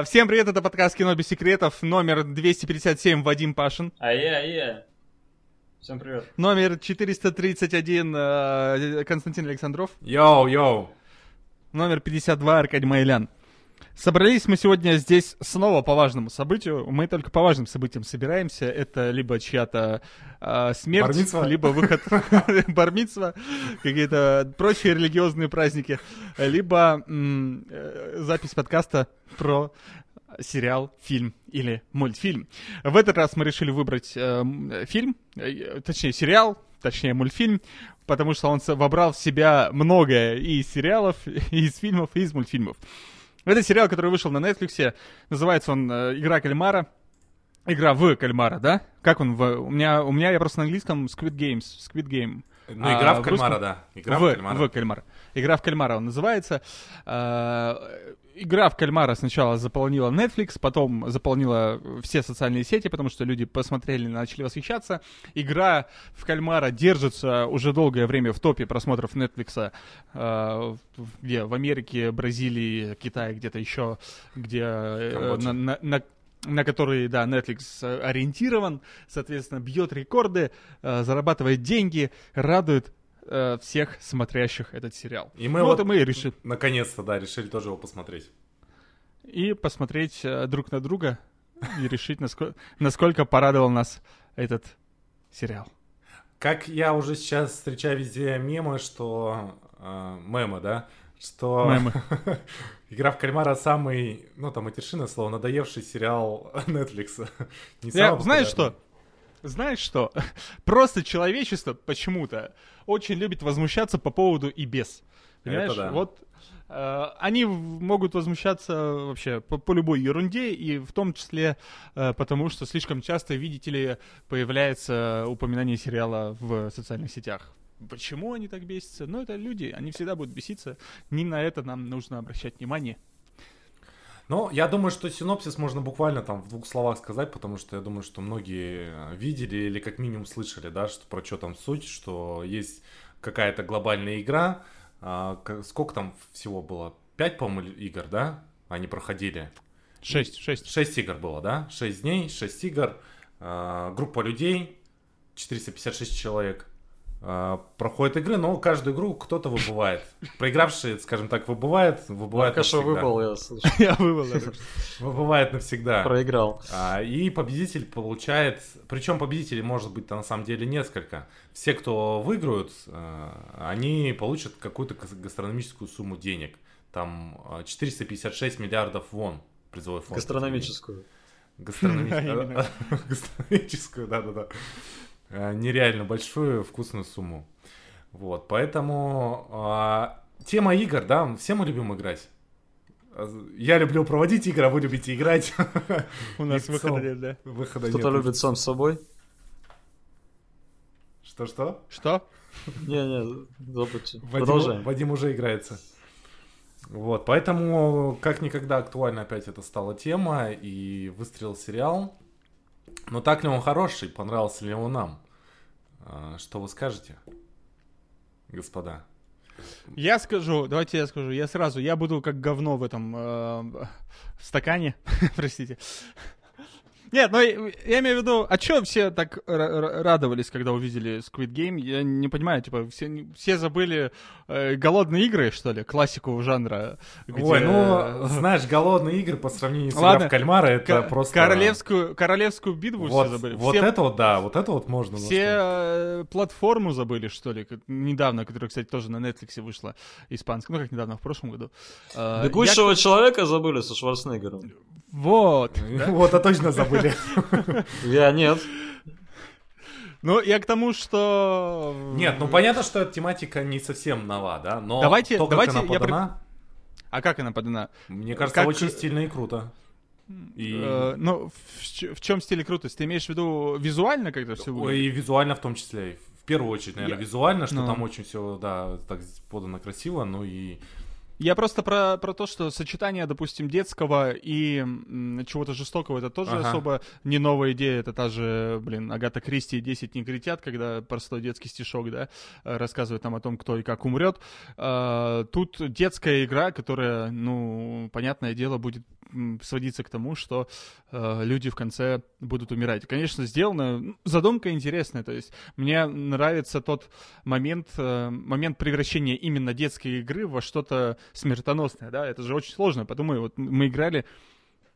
А, Всем привет, это подкаст «Кино без секретов», номер 257, Вадим Пашин. Ае, ае. Всем привет. Номер 431, э, Константин Александров. Йоу, йоу. Номер 52, Аркадий Майлян. Собрались мы сегодня здесь снова по важному событию. Мы только по важным событиям собираемся. Это либо чья-то э, смерть, Бар-мицва? либо выход бар-мицва, какие-то прочие религиозные праздники, либо э, запись подкаста про сериал, фильм или мультфильм. В этот раз мы решили выбрать э, фильм, э, точнее сериал, точнее мультфильм, потому что он вобрал в себя многое и из сериалов, и из фильмов, и из мультфильмов. Это сериал, который вышел на Netflix. Называется он э, «Игра кальмара». Игра в кальмара, да? Как он в... У меня, у меня я просто на английском Squid Games, Squid Game. Ну, А игра в в кальмара, русском? да. Игра в, в кальмара. в кальмара. Игра в кальмара он называется. А, Игра в кальмара сначала заполнила Netflix, потом заполнила все социальные сети, потому что люди посмотрели, начали восхищаться. Игра в кальмара держится уже долгое время в топе просмотров Netflix, в- где в Америке, Бразилии, Китае, где-то еще, где э, на, на- на- на которые, да, Netflix э, ориентирован, соответственно, бьет рекорды, э, зарабатывает деньги, радует э, всех смотрящих этот сериал. И мы ну, вот- вот и мы решили Наконец-то, да, решили тоже его посмотреть. и посмотреть э, друг на друга и решить, насколько, насколько порадовал нас этот сериал. Как я уже сейчас встречаю везде мемы, что... э, мемы, да? Что... Мемы. Игра в кальмара самый, ну там матершинное слово, надоевший сериал Netflix. Не Я- знаешь что? Знаешь что? Просто человечество почему-то очень любит возмущаться по поводу и без. Понимаешь? да. Вот э, они могут возмущаться вообще по, по любой ерунде, и в том числе э, потому, что слишком часто, видите ли, появляется упоминание сериала в социальных сетях. Почему они так бесятся? Ну, это люди, они всегда будут беситься. Не на это нам нужно обращать внимание. Ну, я думаю, что синопсис можно буквально там в двух словах сказать, потому что я думаю, что многие э, видели или как минимум слышали, да, что про что там суть, что есть какая-то глобальная игра. а, сколько там всего было? Пять, по-моему, игр, да? Они проходили. Шесть, шесть. Шесть игр было, да? Шесть дней, шесть игр. а, группа людей, 456 человек. А, проходят игры, но каждую игру кто-то выбывает. Проигравший, скажем так, выбывает, выбывает что навсегда. выбыл, я слышу. Я это. Выбывает навсегда. Проиграл. А, И победитель получает, причем победителей может быть на самом деле несколько. Все, кто выиграют, э, они получат какую-то гас- гастрономическую сумму денег. Там э, 456 миллиардов вон призовой фонд. Гастрономическую. Гастрономи- Гастрономическую, да-да-да. Э, Нереально большую вкусную сумму. Вот, поэтому а, тема игр, да, все мы любим играть. Я люблю проводить игры, а вы любите играть. У нас выхода нет, да. Выхода Кто-то любит сам с собой? Что-что? Что? Не-не, забудьте. Вадим, Продолжаем. Вадим уже играется. Вот, поэтому как никогда актуально опять это стала тема, и выстрелил сериал. Но так ли он хороший, понравился ли он нам? А, Что вы скажете, господа? Я скажу, давайте я скажу, я сразу, я буду как говно в этом э, стакане, простите. Нет, ну я я имею в виду, а чё все так ра- ра- радовались, когда увидели Squid Game? Я не понимаю, типа, все, все забыли э, голодные игры, что ли, классику жанра. где- Ой, ну, знаешь, голодные игры по сравнению с Ладно, «Игра в кальмара, это Ко- просто... королевскую, королевскую битву Вот, все забыли. вот все это вот, да, вот это вот можно. все э, платформу забыли, что ли, недавно, которая, кстати, тоже на Netflix вышла, испанская, ну как недавно, в прошлом году. Э, Бегущего человека забыли со Шварценеггером. Я- Вот. да. Вот, а точно забыли. Я нет. Ну, я к тому, что... Нет, ну понятно, что эта тематика не совсем нова, да, но Давайте- то, как давайте она я подана, А как она подана? мне кажется, Как- очень стильно и круто. И... Э, ну, в, чем стиле крутость? Ты имеешь в виду визуально как-то все Ой, и визуально в том числе. В первую очередь, наверное, Я- визуально, что Ну. там очень все, да, так подано красиво, ну и... Я просто про, про то, что сочетание, допустим, детского и чего-то жестокого, это тоже Ага. особо не новая идея. Это та же, блин, Агата Кристи и 10 негритят, когда простой детский стишок, да, э, рассказывает нам о том, кто и как умрет. А, Тут детская игра, которая, ну, понятное дело, будет сводиться к тому, что э, люди в конце будут умирать. Конечно, сделано, ну, задумка интересная, то есть мне нравится тот момент, э, момент превращения именно детской игры во что-то смертоносное, да, это же очень сложно, подумай, вот мы играли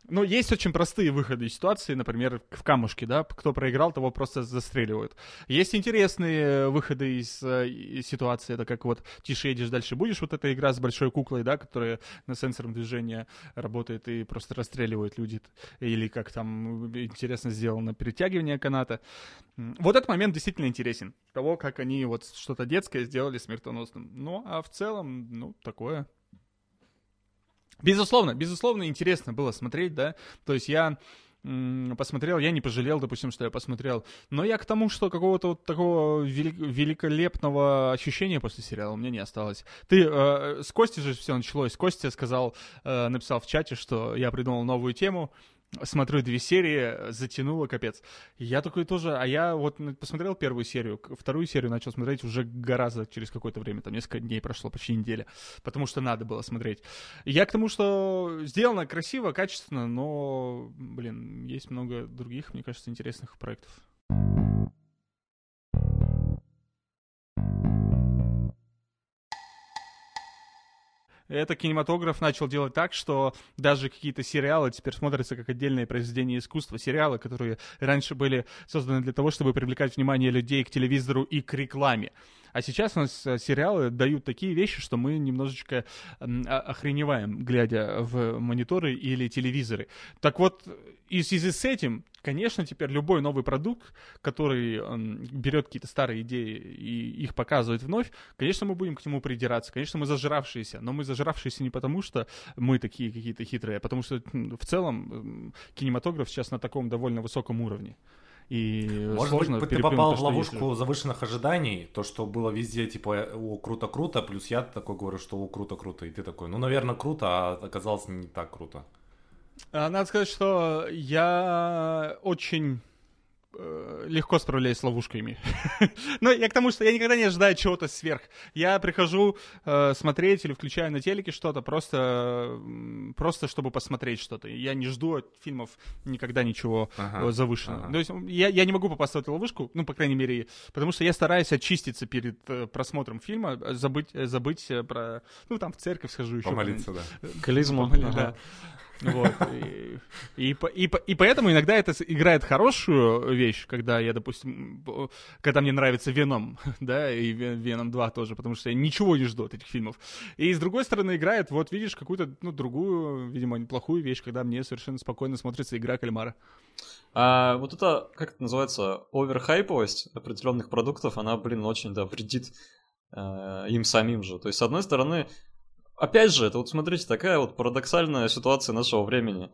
ну, есть очень простые выходы из ситуации, например, в камушке, да, кто проиграл, того просто застреливают. Есть интересные выходы из, э, из ситуации, это как вот тише едешь, дальше будешь, вот эта игра с большой куклой, да, которая на сенсорном движении работает и просто расстреливает людей, или как там интересно сделано перетягивание каната. Вот этот момент действительно интересен, того, как они вот что-то детское сделали смертоносным. Ну, а в целом, ну, такое. Безусловно, безусловно, интересно было смотреть, да. То есть я посмотрел, я не пожалел, допустим, что я посмотрел. Но я к тому, что какого-то вот такого вели- великолепного ощущения после сериала у меня не осталось. Ты э, с Костей же все началось. Костя сказал, э, написал в чате, что я придумал новую тему. Смотрю две серии, затянуло, капец. Я такой тоже, а я вот посмотрел первую серию, вторую серию начал смотреть уже гораздо через какое-то время, там несколько дней прошло, почти неделя, потому что надо было смотреть. Я к тому, что сделано красиво, качественно, но, блин, есть много других, мне кажется, интересных проектов. Это кинематограф начал делать так, что даже какие-то сериалы теперь смотрятся как отдельное произведение искусства. Сериалы, которые раньше были созданы для того, чтобы привлекать внимание людей к телевизору и к рекламе. А сейчас у нас э, сериалы дают такие вещи, что мы немножечко охреневаем, глядя в мониторы или телевизоры. Так вот, и в связи с этим, конечно, теперь любой новый продукт, который берет какие-то старые идеи и их показывает вновь, конечно, мы будем к нему придираться. Конечно, мы зажравшиеся, но мы зажравшиеся не потому, что мы такие какие-то хитрые, а потому что в целом кинематограф сейчас на таком довольно высоком уровне. И Может сложно быть, ты попал то, в что есть ловушку завышенных ожиданий, то, что было везде, типа, о, круто-круто, плюс я такой говорю, что о, круто-круто, и ты такой, ну, наверное, круто, а оказалось не так круто. А, Надо сказать, что я очень э, легко справляюсь с ловушками. Но я к тому, что я никогда не ожидаю чего-то сверх. Я прихожу э, смотреть или включаю на телеке что-то просто, просто чтобы посмотреть что-то. Я не жду от фильмов никогда ничего Ага, э, завышенного. ага. То есть я, я не могу попасть в эту ловушку, ну, по крайней мере, потому что я стараюсь очиститься перед э, просмотром фильма, забыть, забыть про... Ну, там в церковь схожу еще. Помолиться, да. Клизму. Помоли- Ага. да. Вот. И, и, и, и поэтому иногда это играет хорошую вещь, когда я, допустим, когда мне нравится Веном, да, и Ве- Веном 2 тоже, потому что я ничего не жду от этих фильмов. И с другой стороны играет, вот видишь, какую-то, ну, другую, видимо, неплохую вещь, когда мне совершенно спокойно смотрится игра кальмара. А вот это, как это называется, оверхайповость определенных продуктов, она, блин, очень, да, вредит э, им самим же. То есть, с одной стороны, опять же, это вот смотрите, такая вот парадоксальная ситуация нашего времени.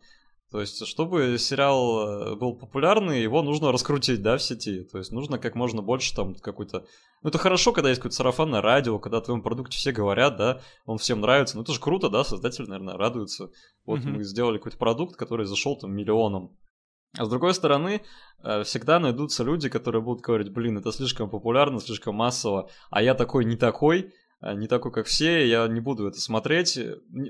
То есть, чтобы сериал э, был популярный, его нужно раскрутить, да, в сети. То есть, нужно как можно больше там какой-то... Ну, это хорошо, когда есть какое-то сарафанное радио, когда о твоем продукте все говорят, да, он всем нравится. Ну, это же круто, да, создатели, наверное, радуются. Вот Мгм. мы сделали какой-то продукт, который зашел там миллионом. А с другой стороны, э, всегда найдутся люди, которые будут говорить, блин, это слишком популярно, слишком массово, а я такой не такой, не такой, как все, я не буду это смотреть.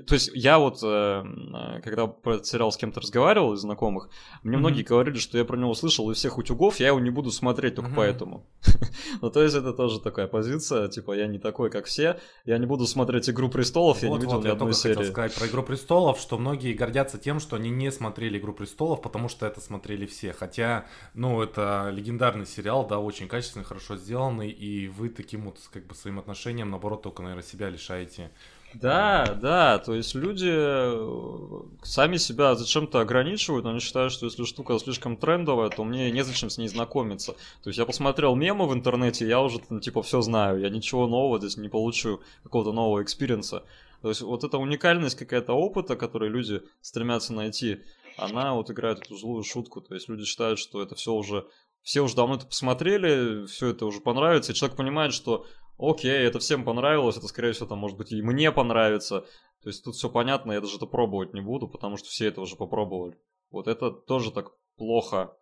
То есть я вот, э, э, когда про этот сериал с кем-то разговаривал из знакомых, мне Мгм. многие говорили, что я про него слышал из всех утюгов, я его не буду смотреть только Мгм. поэтому. Ну, то есть это тоже такая позиция, типа, я не такой, как все, я не буду смотреть «Игру престолов», я не Вот, видел вот, ни я одной только хотел серии. сказать про «Игру престолов», что многие гордятся тем, что они не смотрели «Игру престолов», потому что это смотрели все. Хотя, ну, это легендарный сериал, да, очень качественный, хорошо сделанный, и вы таким вот, как бы, своим отношением, наоборот, только, наверное, себя лишаете. Да, да, то есть люди э, сами себя зачем-то ограничивают, они считают, что если штука слишком трендовая, то мне незачем с ней знакомиться. То есть я посмотрел мемы в интернете, я уже там, типа все знаю, я ничего нового здесь не получу, какого-то нового experience а. То есть вот эта уникальность какая-то опыта, который люди стремятся найти, она вот играет эту злую шутку. То есть люди считают, что это все уже все уже давно это посмотрели, все это уже понравится, и человек понимает, что окей, это всем понравилось, это, скорее всего, там, может быть, и мне понравится. То есть тут все понятно, я даже это пробовать не буду, потому что все это уже попробовали. Вот это тоже так плохо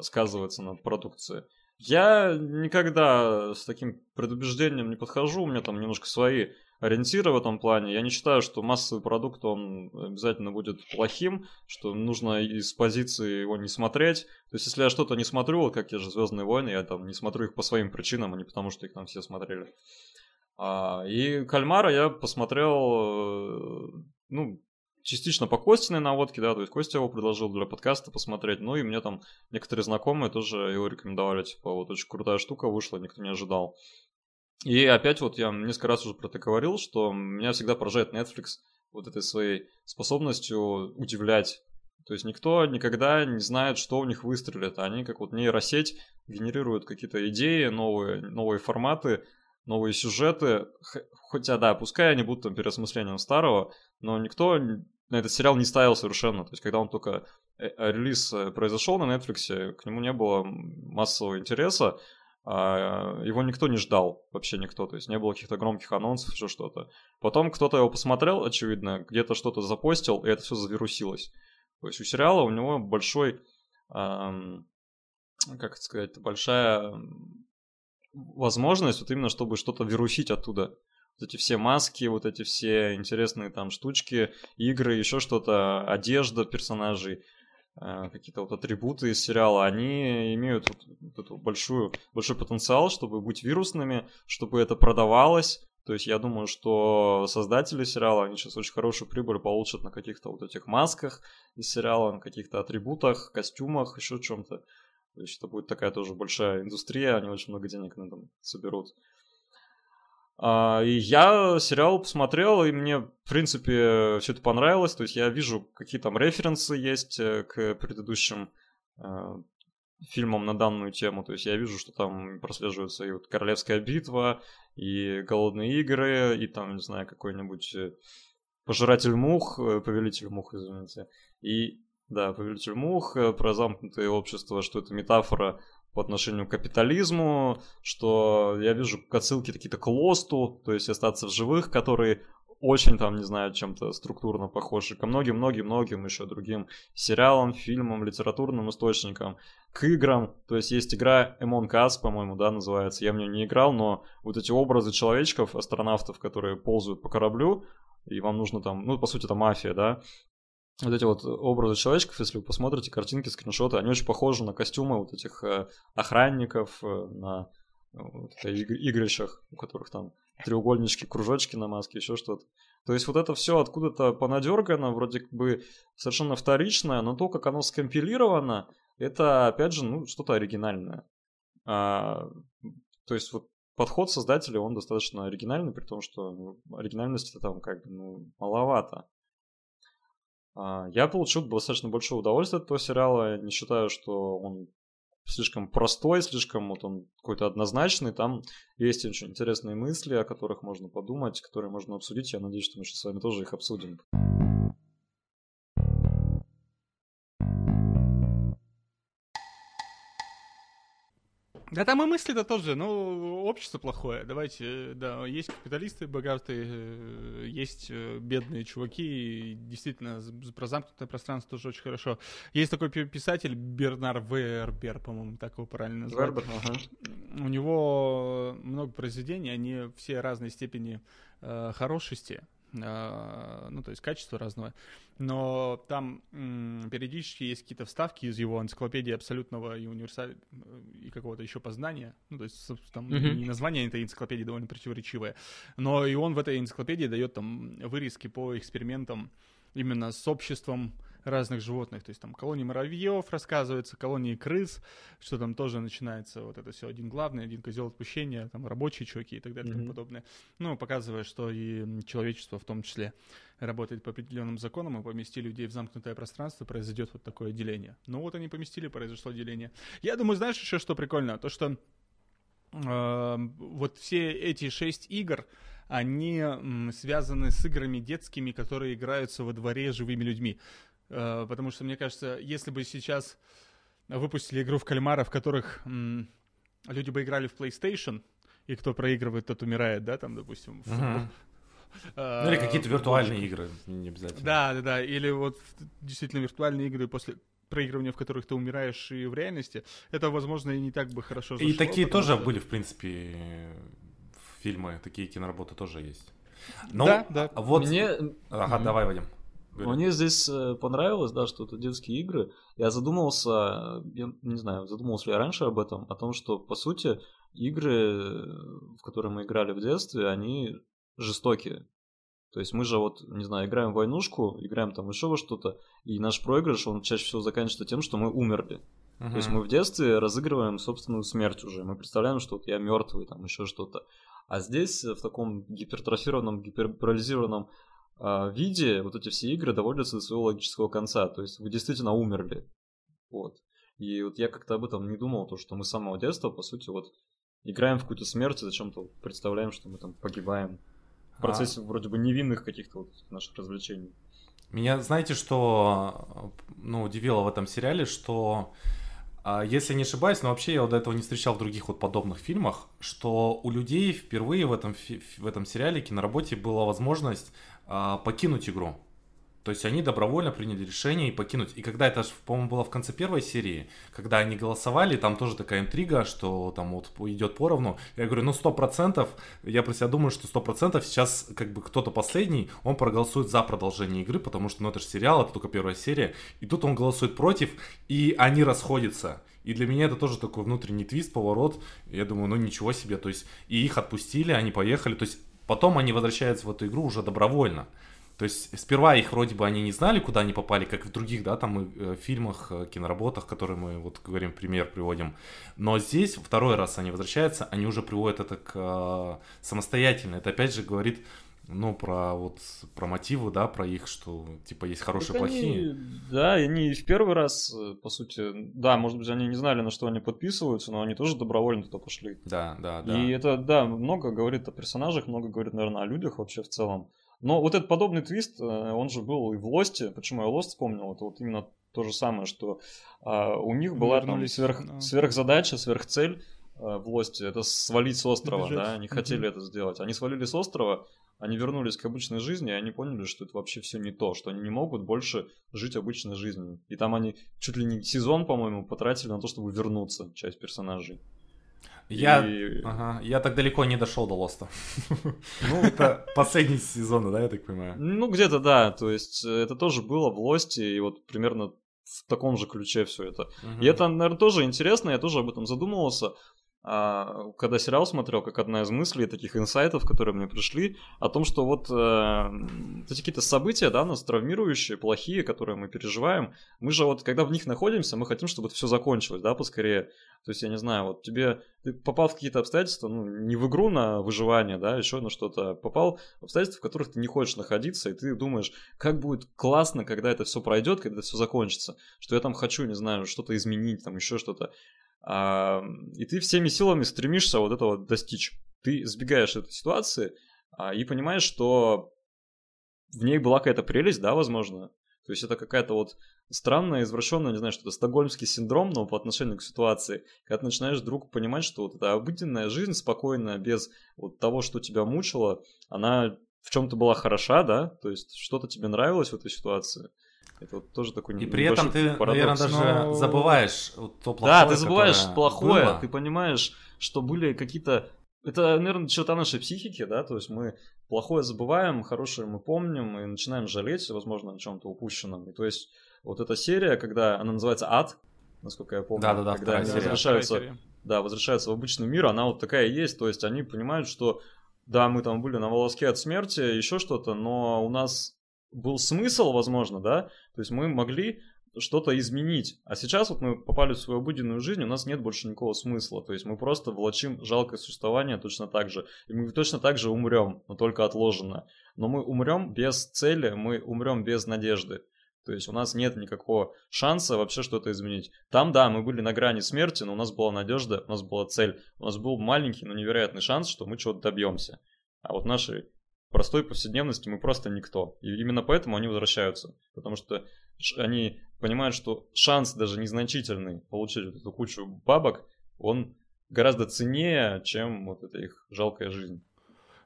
сказывается на продукции. Я никогда с таким предубеждением не подхожу, у меня там немножко свои ориентиры в этом плане. Я не считаю, что массовый продукт, он обязательно будет плохим, что нужно из позиции его не смотреть. То есть, если я что-то не смотрю, вот как те же Звездные войны, я там не смотрю их по своим причинам, а не потому, что их там все смотрели. А, и Кальмара я посмотрел, э, ну, частично по Костиной наводке, да, то есть Костя его предложил для подкаста посмотреть, ну и мне там некоторые знакомые тоже его рекомендовали, типа, вот очень крутая штука вышла, никто не ожидал. И опять вот я несколько раз уже про это говорил, что меня всегда поражает Netflix вот этой своей способностью удивлять. То есть никто никогда не знает, что у них выстрелит. Они как вот нейросеть генерируют какие-то идеи, новые, новые форматы, новые сюжеты. Хотя, да, пускай они будут там переосмыслением старого, но никто на этот сериал не ставил совершенно. То есть, когда он только э, релиз э, произошел на Netflix, к нему не было массового интереса. А, его никто не ждал, вообще никто, то есть не было каких-то громких анонсов, еще что-то. Потом кто-то его посмотрел, очевидно, где-то что-то запостил, и это все завирусилось. То есть у сериала у него большой, эм, как это сказать, большая возможность вот именно, чтобы что-то вирусить оттуда. Вот эти все маски, вот эти все интересные там штучки, игры, еще что-то, одежда персонажей. Э, какие-то вот атрибуты из сериала, они имеют вот, эту большую, большой потенциал, чтобы быть вирусными, чтобы это продавалось. То есть я думаю, что создатели сериала, они сейчас очень хорошую прибыль получат на каких-то вот этих масках из сериала, на каких-то атрибутах, костюмах, еще чем-то. То есть это будет такая тоже большая индустрия, они очень много денег на этом соберут. А, и я сериал посмотрел, и мне, в принципе, все это понравилось. То есть я вижу, какие там референсы есть э, к предыдущим э, фильмам на данную тему. То есть я вижу, что там прослеживается и вот Королевская битва, и Голодные игры, и там, не знаю, какой-нибудь э, Пожиратель мух, Повелитель мух, извините. И, да, Повелитель мух, про замкнутое общество, что это метафора по отношению к капитализму, что я вижу отсылки какие-то к Лосту, то есть остаться в живых, которые очень там, не знаю, чем-то структурно похожи ко многим-многим-многим еще другим сериалам, фильмам, литературным источникам, к играм. То есть есть игра Among Us, по-моему, да, называется. Я в нее не играл, но вот эти образы человечков, астронавтов, которые ползают по кораблю, и вам нужно там, ну, по сути, это мафия, да, вот эти вот образы человечков, если вы посмотрите картинки, скриншоты, они очень похожи на костюмы вот этих э, охранников, э, на вот, игрищах, у которых там треугольнички, кружочки на маске, еще что-то. То есть вот это все откуда-то понадергано, вроде бы совершенно вторичное, но то, как оно скомпилировано, это, опять же, ну, что-то оригинальное. А, то есть вот подход создателя, он достаточно оригинальный, при том, что ну, оригинальности там как бы ну, маловато. А, я получил достаточно большое удовольствие от этого сериала. Не считаю, что он слишком простой, слишком вот он какой-то однозначный. Там есть очень интересные мысли, о которых можно подумать, которые можно обсудить. Я надеюсь, что мы сейчас с вами тоже их обсудим. Да там и мысли-то тоже, ну, общество плохое. Давайте, да, есть капиталисты богатые, э, есть э, бедные чуваки, и действительно, про замкнутое пространство тоже очень хорошо. Есть такой писатель Бернар Вербер, по-моему, так его правильно называют. Вербер, ага. У него много произведений, они все разной степени э, хорошести. А, ну, то есть качество разного. Но там периодически есть какие-то вставки из его энциклопедии абсолютного и универсального и какого-то еще познания. Ну, то есть там mm-hmm. название этой энциклопедии довольно противоречивое, но и он в этой энциклопедии дает там вырезки по экспериментам именно с обществом разных животных. То есть там колонии муравьев рассказывается, колонии крыс, что там тоже начинается вот это все один главный, один козел отпущения, там рабочие чуваки и так далее и mm-hmm. тому подобное. Ну, показывая, что и человечество в том числе работает по определенным законам, и поместили людей в замкнутое пространство, произойдет вот такое деление. Ну вот они поместили, произошло деление. Я думаю, знаешь еще что прикольно? То, что э, вот все эти шесть игр, они м, связаны с играми детскими, которые играются во дворе живыми людьми. Э, потому что, мне кажется, если бы сейчас выпустили игру в кальмара, в которых м, люди бы играли в PlayStation, и кто проигрывает, тот умирает, да, там, допустим. Uh-huh. Uh, ну или какие-то виртуальные игры, не обязательно. Да, да, да. Или вот действительно виртуальные игры после проигрывания, в которых ты умираешь и в реальности, это, возможно, и не так бы хорошо зашло. И такие тоже что... были, в принципе, фильмы, такие киноработы тоже есть. Но да, да. Вот... Мне... Ага, mm-hmm. давай, Вадим. Мне здесь э, понравилось, да, что это детские игры. Я задумался, я не знаю, задумывался ли я раньше об этом, о том, что, по сути, игры, в которые мы играли в детстве, они жестокие. То есть мы же вот, не знаю, играем в войнушку, играем там еще во что-то, и наш проигрыш, он чаще всего заканчивается тем, что мы умерли. Uh-huh. То есть мы в детстве разыгрываем собственную смерть уже. Мы представляем, что вот я мертвый, там еще что-то. А здесь в таком гипертрофированном, гиперболизированном э, виде вот эти все игры доводятся до своего логического конца. То есть вы действительно умерли. Вот. И вот я как-то об этом не думал, то, что мы с самого детства, по сути, вот играем в какую-то смерть и зачем-то представляем, что мы там погибаем в процессе а... вроде бы невинных каких-то вот наших развлечений. Меня, знаете, что ну, удивило в этом сериале, что а, если не ошибаюсь, но вообще я вот до этого не встречал в других вот подобных фильмах, что у людей впервые в этом, в этом сериале, киноработе была возможность а, покинуть игру. То есть они добровольно приняли решение и покинуть. И когда это, по-моему, было в конце первой серии, когда они голосовали, там тоже такая интрига, что там вот идет поровну. Я говорю, ну сто процентов, я про себя думаю, что сто процентов сейчас как бы кто-то последний, он проголосует за продолжение игры, потому что ну это же сериал, это только первая серия. И тут он голосует против, и они расходятся. И для меня это тоже такой внутренний твист, поворот. Я думаю, ну ничего себе. То есть и их отпустили, они поехали. То есть потом они возвращаются в эту игру уже добровольно. То есть сперва их вроде бы они не знали, куда они попали, как в других, да, там э, фильмах, э, киноработах, которые мы вот говорим, пример приводим. Но здесь второй раз они возвращаются, они уже приводят это к э, самостоятельно. Это опять же говорит ну, про вот про мотивы, да, про их, что типа есть хорошие, так плохие. Они, да, они в первый раз, по сути, да, может быть, они не знали, на что они подписываются, но они тоже добровольно туда пошли. Да, да, да. И это, да, много говорит о персонажах, много говорит, наверное, о людях вообще в целом. Но вот этот подобный твист, э, он же был и в Лосте. Почему я Лост вспомнил? Это вот именно то же самое, что а, у них была там сверх, да. сверхзадача, сверхцель а, в Лосте. Это свалить с острова, Бежать. да? Они хотели это сделать. Они свалили с острова, они вернулись к обычной жизни, и они поняли, что это вообще все не то, что они не могут больше жить обычной жизнью. И там они чуть ли не сезон, по-моему, потратили на то, чтобы вернуться, часть персонажей. Я, и... ага, я так далеко не дошел до Лоста. Ну, это последний сезон, да, я так понимаю? Ну, где-то да, то есть э, это тоже было в Лосте, и вот примерно в таком же ключе все это. И это, наверное, тоже интересно, я тоже об этом задумывался. А, когда сериал смотрел, как одна из мыслей, таких инсайтов, которые мне пришли, о том, что вот э, эти какие-то события, да, нас травмирующие, плохие, которые мы переживаем, мы же вот, когда в них находимся, мы хотим, чтобы все закончилось, да, поскорее. То есть, я не знаю, вот тебе, ты попал в какие-то обстоятельства, ну, не в игру на выживание, да, еще на что-то, попал в обстоятельства, в которых ты не хочешь находиться, и ты думаешь, как будет классно, когда это все пройдет, когда все закончится, что я там хочу, не знаю, что-то изменить, там еще что-то. А, и ты всеми силами стремишься вот этого достичь. Ты сбегаешь этой ситуации а, и понимаешь, что в ней была какая-то прелесть, да, возможно. То есть это какая-то вот странная, извращенная, не знаю, что-то стокгольмский синдром, но по отношению к ситуации, когда ты начинаешь вдруг понимать, что вот эта обыденная жизнь, спокойная, без вот того, что тебя мучило, она в чем-то была хороша, да, то есть что-то тебе нравилось в этой ситуации. Это вот тоже такой И при этом ты, парадокс. наверное, даже Но... забываешь то плохое, Да, ты забываешь плохое, было. ты понимаешь, что были какие-то... Это, наверное, черта нашей психики, да, то есть мы плохое забываем, хорошее мы помним и начинаем жалеть, возможно, о чем-то упущенном. И то есть вот эта серия, когда она называется «Ад», насколько я помню, да, да, да, когда они серия. возвращаются, да, возвращаются в обычный мир, она вот такая есть, то есть они понимают, что да, мы там были на волоске от смерти, еще что-то, но у нас был смысл, возможно, да, то есть мы могли что-то изменить. А сейчас вот мы попали в свою обыденную жизнь, у нас нет больше никакого смысла. То есть мы просто влачим жалкое существование точно так же. И мы точно так же умрем, но только отложено. Но мы умрем без цели, мы умрем без надежды. То есть у нас нет никакого шанса вообще что-то изменить. Там, да, мы были на грани смерти, но у нас была надежда, у нас была цель. У нас был маленький, но невероятный шанс, что мы чего-то добьемся. А вот наши простой повседневности мы просто никто. И именно поэтому они возвращаются. Потому что они понимают, что шанс даже незначительный получить вот эту кучу бабок, он гораздо ценнее, чем вот эта их жалкая жизнь.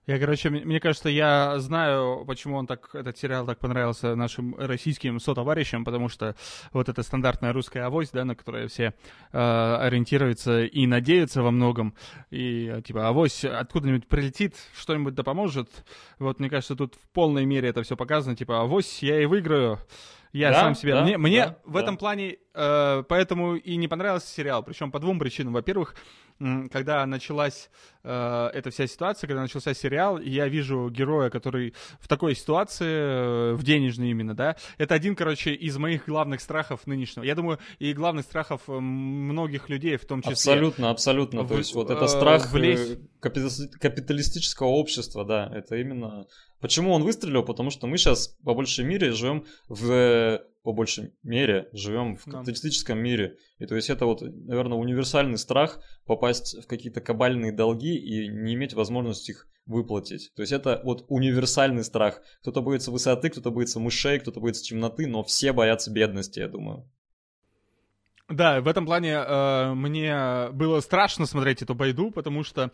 Я, короче, мне кажется, я знаю, почему он так, этот сериал так понравился нашим российским сотоварищам, потому что вот эта стандартная русская авось, да, на которой все э, ориентируются и надеются во многом, и типа авось откуда-нибудь прилетит, что-нибудь да поможет. Вот, мне кажется, тут в полной мере это все показано, типа авось я и выиграю. Я Да, сам себя. да, мне мне да, в этом да. плане э, поэтому и не понравился сериал. Причем по двум причинам. Во-первых, когда началась э, эта вся ситуация, когда начался сериал, и я вижу героя, который в такой ситуации, э, в денежной именно, да, это один, короче, из моих главных страхов нынешнего. Я думаю, и главных страхов э, многих людей, в том числе. Абсолютно, абсолютно. То В- есть вот э, это страх влезть- э, капитали- капиталистического общества, да, это именно... Почему он выстрелил? Потому что мы сейчас по большей мере живем в... По большей мере живем в Да. капиталистическом мире. И то есть это вот, наверное, универсальный страх попасть в какие-то кабальные долги и не иметь возможности их выплатить. То есть это вот универсальный страх. Кто-то боится высоты, кто-то боится мышей, кто-то боится темноты, но все боятся бедности, я думаю. Да, в этом плане э, мне было страшно смотреть эту байду, потому что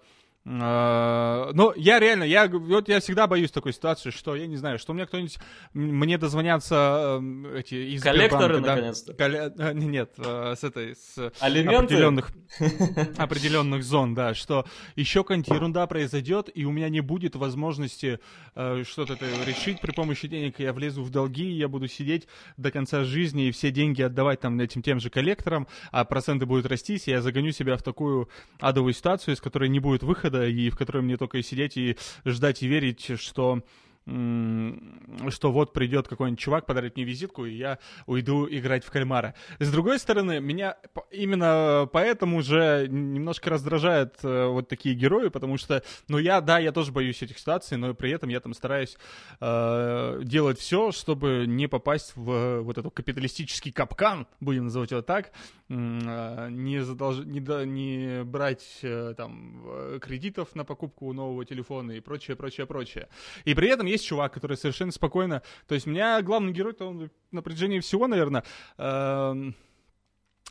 э, ну, я реально, я, вот я всегда боюсь такой ситуации, что, я не знаю, что у меня кто-нибудь, мне дозвонятся э, эти из Коллекторы, да. наконец-то. Коле- э, Нет, э, с этой, с Алименты? определенных, определенных зон, да, что еще какая-нибудь ерунда произойдет, и у меня не будет возможности э, что-то решить при помощи денег, я влезу в долги, я буду сидеть до конца жизни и все деньги отдавать там этим тем же коллекторам, а проценты будут расти, и я загоню себя в такую адовую ситуацию, из которой не будет выхода, и в которой мне только и сидеть и ждать и верить, что что вот придет какой-нибудь чувак, подарит мне визитку, и я уйду играть в кальмара. С другой стороны, меня именно поэтому же немножко раздражают э, вот такие герои, потому что, ну я, да, я тоже боюсь этих ситуаций, но при этом я там стараюсь э, делать все, чтобы не попасть в вот этот капиталистический капкан, будем называть его так, не, задолж... не, да- не брать э, там кредитов на покупку нового телефона и прочее, прочее, прочее. И при этом есть чувак, который совершенно спокойно... То есть у меня главный герой-то он на протяжении всего, наверное, эм,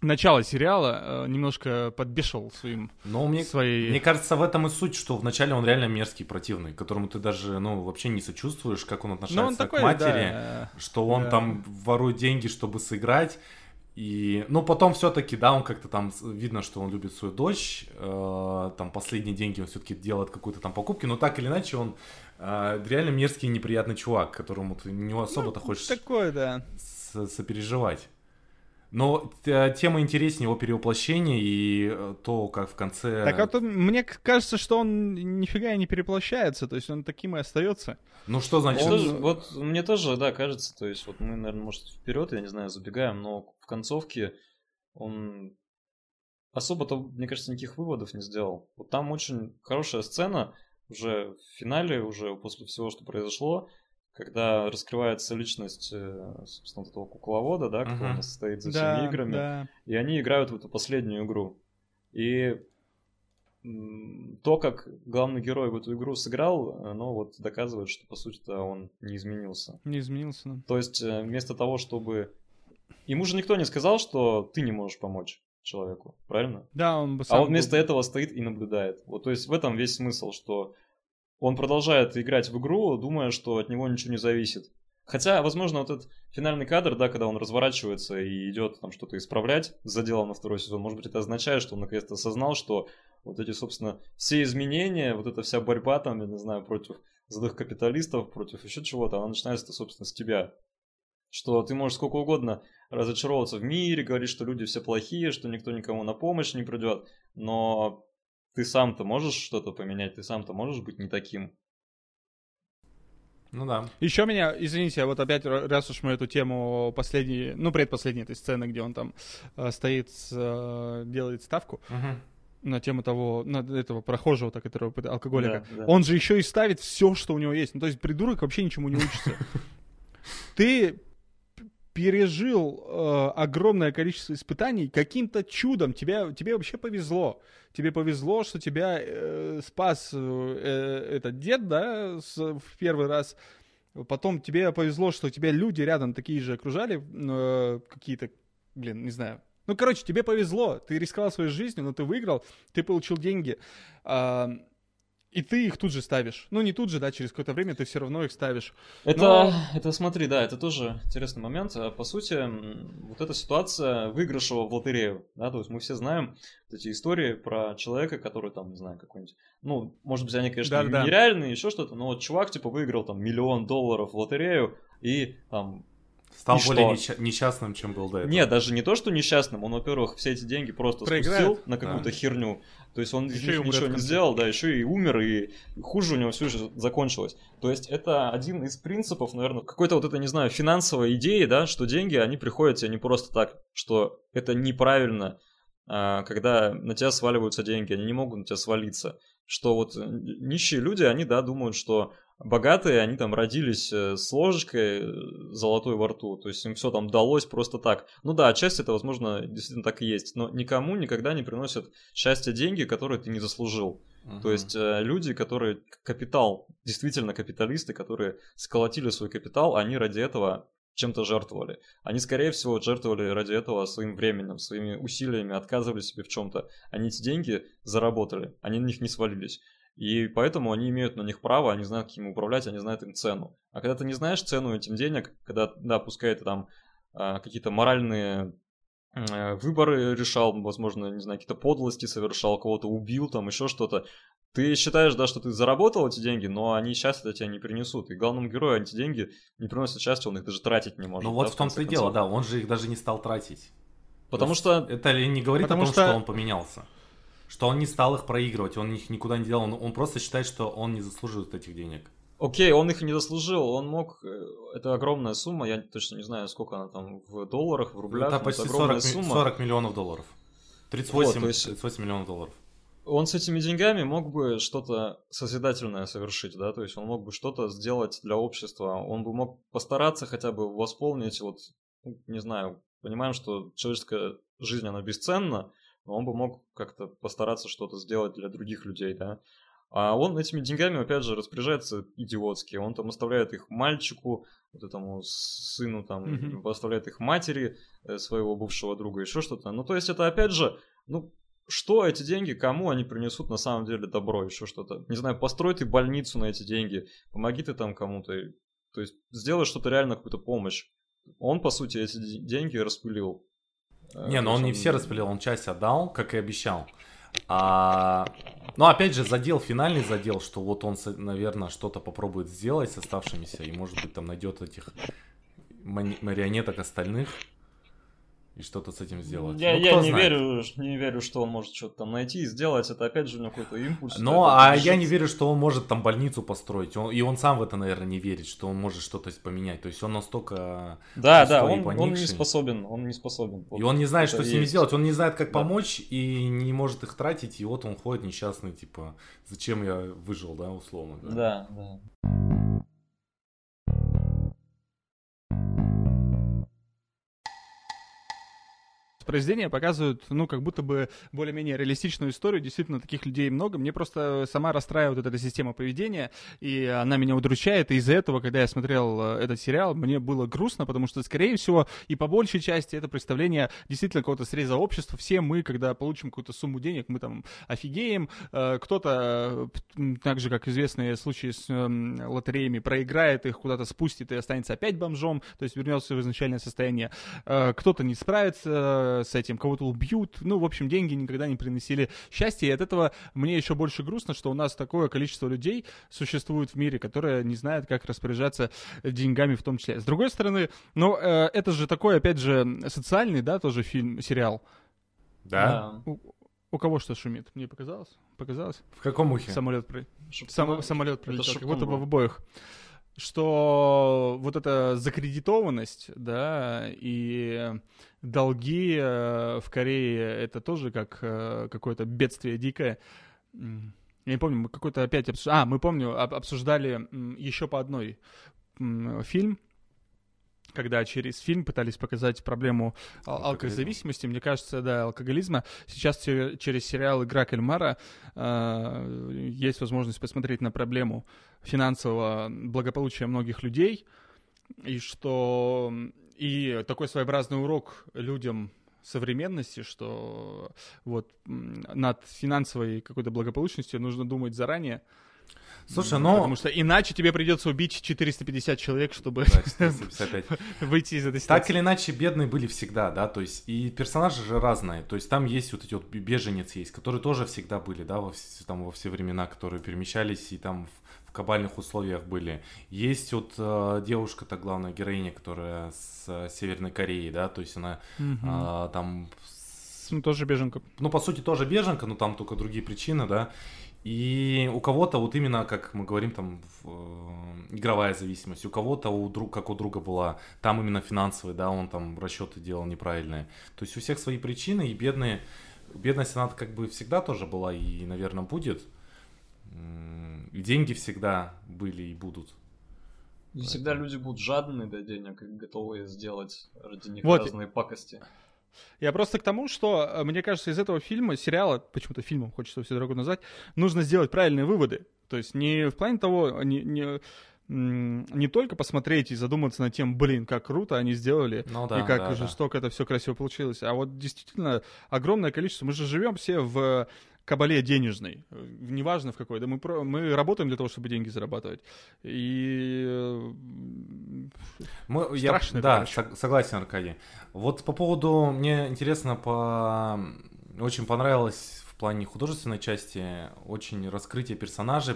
начала сериала э, немножко подбешивал своим... Но мне, Свои- мне кажется, в этом и суть, что вначале он реально мерзкий, противный, которому ты даже, ну, вообще не сочувствуешь, как он относится Ну, он такой, к матери, да, что он да. там ворует деньги, чтобы сыграть. И, ну, потом все-таки, да, он как-то там, видно, что он любит свою дочь, э, там, последние деньги он все-таки делает какую-то там покупки, но так или иначе он э, реально мерзкий неприятный чувак, которому ты не особо-то хочешь Такой, да. сопереживать. Но т- тема интереснее его перевоплощения и э, то, как в конце... Так вот, мне кажется, что он нифига и не переплощается, то есть он таким и остается. Ну что значит? Он- вот мне тоже, да, кажется, то есть вот мы, наверное, может, вперед, я не знаю, забегаем, но в концовке он особо-то, мне кажется, никаких выводов не сделал. Вот там очень хорошая сцена уже в финале, уже после всего, что произошло, когда раскрывается личность, э, собственно, этого кукловода, да, кто Мгм. у нас стоит за да, всеми играми. да. И они играют в эту последнюю игру. И то, как главный герой в эту игру сыграл, оно вот доказывает, что по сути-то он не изменился. Не изменился, да. То есть э, вместо того, чтобы... Ему же никто не сказал, что ты не можешь помочь человеку, правильно? Да, он бы А сам он вместо был- этого стоит и наблюдает. Вот, то есть в этом весь смысл, что он продолжает играть в игру, думая, что от него ничего не зависит. Хотя, возможно, вот этот финальный кадр, да, когда он разворачивается и идет там что-то исправлять за делом на второй сезон, может быть, это означает, что он наконец-то осознал, что вот эти, собственно, все изменения, вот эта вся борьба там, я не знаю, против злых капиталистов, против еще чего-то, она начинается, собственно, с тебя. Что ты можешь сколько угодно разочаровываться в мире, говорить, что люди все плохие, что никто никому на помощь не придет, но ты сам-то можешь что-то поменять, ты сам-то можешь быть не таким. Ну да. Еще меня, извините, вот опять, ра- раз уж мы эту тему последней, ну, предпоследней этой сцены, где он там э, стоит, э, делает ставку Мгм. на тему того, на этого прохожего-то, которого пыта- алкоголика. Да, да. Он же еще и ставит все, что у него есть. Ну, то есть придурок вообще ничему не учится. Ты пережил э, огромное количество испытаний каким-то чудом. Тебе, тебе вообще повезло. Тебе повезло, что тебя э, спас э, э, этот дед, да, с- в первый раз. Потом тебе повезло, что тебя люди рядом такие же окружали, э, какие-то, блин, не знаю. Ну, короче, тебе повезло. Ты рисковал своей жизнью, но ты выиграл, ты получил деньги. А, и ты их тут же ставишь. Ну, не тут же, да, через какое-то время ты все равно их ставишь. Это, Но- это смотри, да, это тоже интересный момент. А, По сути, вот эта ситуация выигрыша в лотерею, да, то есть мы все знаем вот эти истории про человека, который там, не знаю, какой-нибудь, ну, может быть, они, конечно, Да-да-да. нереальные, еще что-то, но вот чувак, типа, выиграл там миллион долларов в лотерею и там Стал И более что? несча- несчастным, чем был до этого. Нет, даже не то, что несчастным, он, во-первых, все эти деньги просто Проиграет. спустил на какую-то Да. херню. То есть он умрет ничего не сделал, да, еще и умер, и хуже у него все же закончилось. То есть это один из принципов, наверное, какой-то вот это, не знаю, финансовой идеи, да, что деньги, они приходят тебе не просто так, что это неправильно, а, когда на тебя сваливаются деньги, они не могут на тебя свалиться. Что вот нищие люди, они, да, думают, что богатые, они там родились э, с ложечкой э, золотой во рту, то есть им все там далось просто так. Ну да, отчасти это, возможно, действительно так и есть, но никому никогда не приносят счастье деньги, которые ты не заслужил. Мгм. То есть э, люди, которые капитал, действительно капиталисты, которые сколотили свой капитал, они ради этого чем-то жертвовали. Они, скорее всего, жертвовали ради этого своим временем, своими усилиями, отказывали себе в чем-то. Они эти деньги заработали, они на них не свалились. И поэтому они имеют на них право, они знают, как ими управлять, они знают им цену. А когда ты не знаешь цену этим денег, когда, да, пускай это там а, какие-то моральные э, выборы решал, возможно, не знаю, какие-то подлости совершал, кого-то убил, там еще что-то. Ты считаешь, да, что ты заработал эти деньги, но они счастья тебе не принесут. И главному герою эти деньги не приносят счастья, он их даже тратить не может. Ну да, вот в том-то и дело, да, он же их даже не стал тратить. Потому что Это ли не говорит Потому о том, что- что... он поменялся? Что он не стал их проигрывать, он их никуда не делал, он, он просто считает, что он не заслуживает этих денег. Окей, он их не заслужил, он мог... э, Это огромная сумма, я точно не знаю, сколько она там в долларах, в рублях, это почти огромная 40, ми- сумма. 40 миллионов долларов. 38, Вот, есть- 38 миллионов долларов. Он с этими деньгами мог бы что-то созидательное совершить, да, то есть он мог бы что-то сделать для общества, он бы мог постараться хотя бы восполнить, вот, ну, не знаю, понимаем, что человеческая жизнь, она бесценна, но он бы мог как-то постараться что-то сделать для других людей, да. А он этими деньгами, опять же, распоряжается идиотски. Он там оставляет их мальчику, вот этому сыну, там, Мгм. оставляет их матери э, своего бывшего друга, еще что-то. Ну, то есть это, опять же, ну, что эти деньги, кому они принесут на самом деле добро, еще что-то. Не знаю, построй ты больницу на эти деньги, помоги ты там кому-то. То есть сделай что-то реально, какую-то помощь. Он, по сути, эти де- деньги распылил. Э, Не, но он есть не все распилил, он часть отдал, как и обещал. А, ну, опять же, задел, финальный задел, что вот он, наверное, что-то попробует сделать с оставшимися, и, может быть, там найдет этих марионеток остальных и что-то с этим сделать. Я, Ну, я не, знает. верю, не верю, что он может что-то там найти и сделать. Это опять же у него какой-то импульс. Ну, а решит. я не верю, что он может там больницу построить. Он- и он сам в это, наверное, не верит, что он может что-то поменять. То есть он настолько... Да, да, он, он не способен. Он не способен. Вот И он не знает, что с ними есть. сделать. Он не знает, как Да. помочь и не может их тратить. И вот он ходит несчастный, типа, зачем я выжил, да, условно. Да, да. Произведения показывают, ну, как будто бы более-менее реалистичную историю. Действительно, таких людей много. Мне просто сама расстраивает вот эта система поведения, и она меня удручает. И из-за этого, когда я смотрел э, этот сериал, мне было грустно, потому что, скорее всего, и по большей части это представление действительно какого-то среза общества. Все мы, когда получим какую-то сумму денег, мы там офигеем. Э, Кто-то, э, так же, как известные случаи с эм, лотереями, проиграет их, куда-то спустит и останется опять бомжом, то есть вернется в изначальное состояние. Кто-то не справится э, с этим, кого-то убьют. Ну, в общем, деньги никогда не приносили счастья. И от этого мне еще больше грустно, что у нас такое количество людей существует в мире, которые не знают, как распоряжаться деньгами в том числе. С другой стороны, ну, э, это же такой, опять же, социальный, да, тоже фильм, сериал. Да? У, у кого что шумит? Мне показалось? Показалось? В каком ухе? Самолет, при... Шептуна- Сам... самолет это пролетел, как шептун будто бы был. в обоих. Что вот эта закредитованность, да, и долги э, в Корее, это тоже как э, какое-то бедствие дикое. Я не помню, мы какой-то опять обсуждали... А, мы помню, об- обсуждали еще по одной фильм, когда через фильм пытались показать проблему ал- Алкоголизма. алкозависимости, мне кажется, да, алкоголизма. Сейчас через сериал «Игра кальмара» э, есть возможность посмотреть на проблему финансового благополучия многих людей, и что и такой своеобразный урок людям современности, что вот над финансовой какой-то благополучностью нужно думать заранее. Слушай, ну... Потому что иначе тебе придется убить 450 человек, чтобы да, выйти из этой ситуации. Так или иначе, бедные были всегда, да, то есть и персонажи же разные, то есть там есть вот эти вот беженец есть, которые тоже всегда были, да, во все, там во все времена, которые перемещались и там в, в кабальных условиях были. Есть вот э, девушка-то главная героиня, которая с э, Северной Кореи, да, то есть она э, там... Ну, тоже беженка. Ну, по сути, тоже беженка, но там только другие причины, да. И у кого-то вот именно, как мы говорим, там э, игровая зависимость, у кого-то у друг, как у друга была, там именно финансовый, да, он там расчеты делал неправильные. То есть у всех свои причины, и бедные, бедность она как бы всегда тоже была и, наверное, будет. И деньги всегда были и будут. И всегда люди будут жадные до денег и готовы сделать ради них вот. разные пакости. Я просто к тому, что, э, мне кажется, из этого фильма, сериала, почему-то фильмом хочется все дорогу назвать, нужно сделать правильные выводы. То есть не в плане того, не, не, не только посмотреть и задуматься над тем, блин, как круто они сделали, ну, да, и как да, жестоко да. это все красиво получилось, а вот действительно огромное количество, мы же живем все в кабале денежной, неважно в какой, да мы, про, мы работаем для того, чтобы деньги зарабатывать. И э, мы, я, да, сог, согласен, Аркадий. Вот по поводу, мне интересно, по очень понравилось в плане художественной части очень раскрытие персонажей,